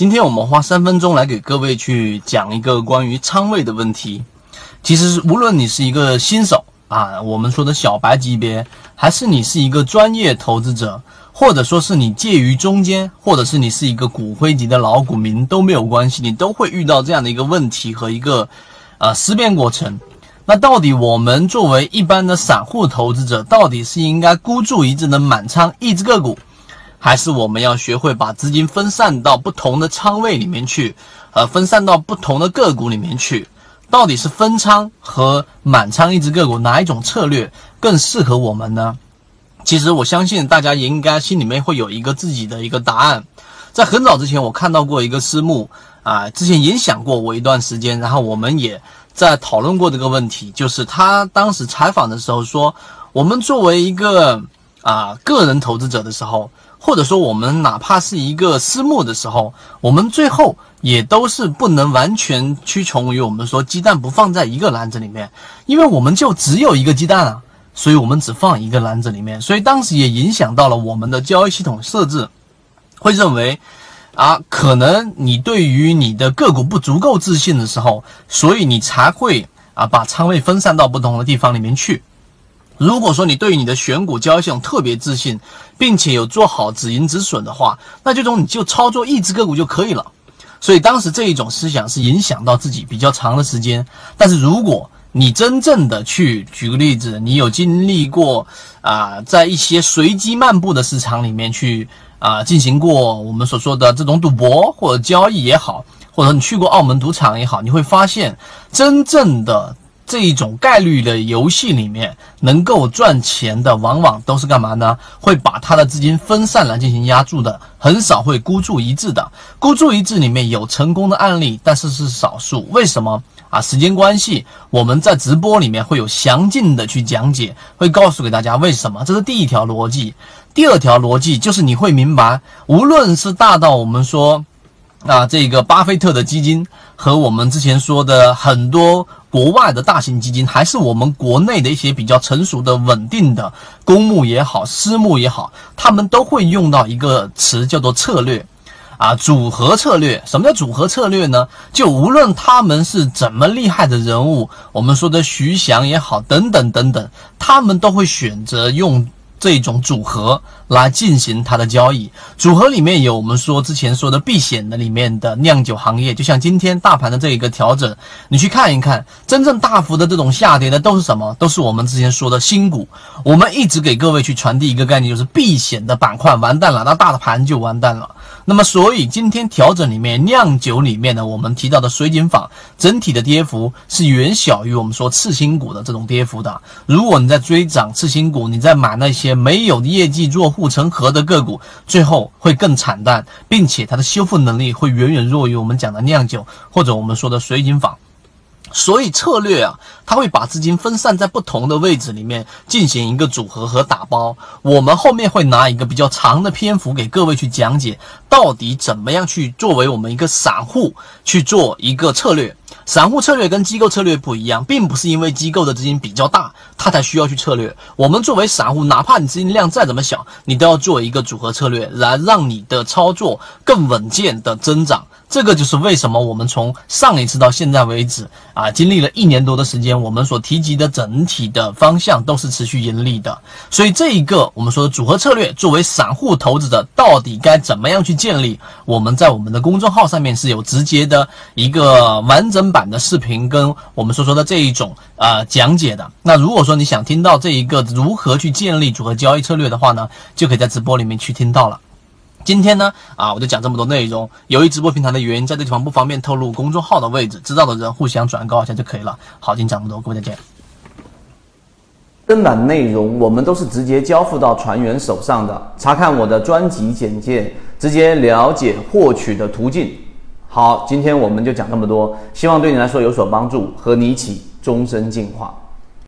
今天我们花三分钟来给各位去讲一个关于仓位的问题。其实，无论你是一个新手啊，我们说的小白级别，还是你是一个专业投资者，或者说是你介于中间，或者是你是一个骨灰级的老股民都没有关系，你都会遇到这样的一个问题和一个呃思辨过程。那到底我们作为一般的散户投资者，到底是应该孤注一掷的满仓一只个股？还是我们要学会把资金分散到不同的仓位里面去，呃，分散到不同的个股里面去。到底是分仓和满仓一只个股哪一种策略更适合我们呢？其实我相信大家也应该心里面会有一个自己的一个答案。在很早之前，我看到过一个私募啊，之前影响过我一段时间，然后我们也在讨论过这个问题，就是他当时采访的时候说，我们作为一个啊个人投资者的时候。或者说，我们哪怕是一个私募的时候，我们最后也都是不能完全屈从于我们说鸡蛋不放在一个篮子里面，因为我们就只有一个鸡蛋啊，所以我们只放一个篮子里面，所以当时也影响到了我们的交易系统设置，会认为啊，可能你对于你的个股不足够自信的时候，所以你才会啊把仓位分散到不同的地方里面去。如果说你对你的选股交易系统特别自信，并且有做好止盈止损的话，那这种你就操作一只个股就可以了。所以当时这一种思想是影响到自己比较长的时间。但是如果你真正的去举个例子，你有经历过啊，在一些随机漫步的市场里面去啊进行过我们所说的这种赌博或者交易也好，或者你去过澳门赌场也好，你会发现真正的。这一种概率的游戏里面，能够赚钱的往往都是干嘛呢？会把他的资金分散来进行压注的，很少会孤注一掷的。孤注一掷里面有成功的案例，但是是少数。为什么啊？时间关系，我们在直播里面会有详尽的去讲解，会告诉给大家为什么。这是第一条逻辑。第二条逻辑就是你会明白，无论是大到我们说。啊，这个巴菲特的基金和我们之前说的很多国外的大型基金，还是我们国内的一些比较成熟的、稳定的公募也好、私募也好，他们都会用到一个词叫做策略，啊，组合策略。什么叫组合策略呢？就无论他们是怎么厉害的人物，我们说的徐翔也好，等等等等，他们都会选择用。这种组合来进行它的交易，组合里面有我们说之前说的避险的里面的酿酒行业，就像今天大盘的这一个调整，你去看一看，真正大幅的这种下跌的都是什么？都是我们之前说的新股。我们一直给各位去传递一个概念，就是避险的板块完蛋了，那大的盘就完蛋了。那么，所以今天调整里面酿酒里面呢，我们提到的水井坊整体的跌幅是远小于我们说次新股的这种跌幅的。如果你在追涨次新股，你在买那些没有业绩做护城河的个股，最后会更惨淡，并且它的修复能力会远远弱于我们讲的酿酒或者我们说的水井坊。所以策略啊，他会把资金分散在不同的位置里面进行一个组合和打包。我们后面会拿一个比较长的篇幅给各位去讲解，到底怎么样去作为我们一个散户去做一个策略。散户策略跟机构策略不一样，并不是因为机构的资金比较大，它才需要去策略。我们作为散户，哪怕你资金量再怎么小，你都要做一个组合策略，来让你的操作更稳健的增长。这个就是为什么我们从上一次到现在为止啊，经历了一年多的时间，我们所提及的整体的方向都是持续盈利的。所以这一个我们说的组合策略，作为散户投资者，到底该怎么样去建立？我们在我们的公众号上面是有直接的一个完整版的视频，跟我们所说的这一种啊讲解的。那如果说你想听到这一个如何去建立组合交易策略的话呢，就可以在直播里面去听到了。今天呢，啊，我就讲这么多内容。由于直播平台的原因，在这地方不方便透露公众号的位置，知道的人互相转告一下就可以了。好，今天讲这么多，各位再见。正版内容我们都是直接交付到船员手上的，查看我的专辑简介，直接了解获取的途径。好，今天我们就讲这么多，希望对你来说有所帮助，和你一起终身进化。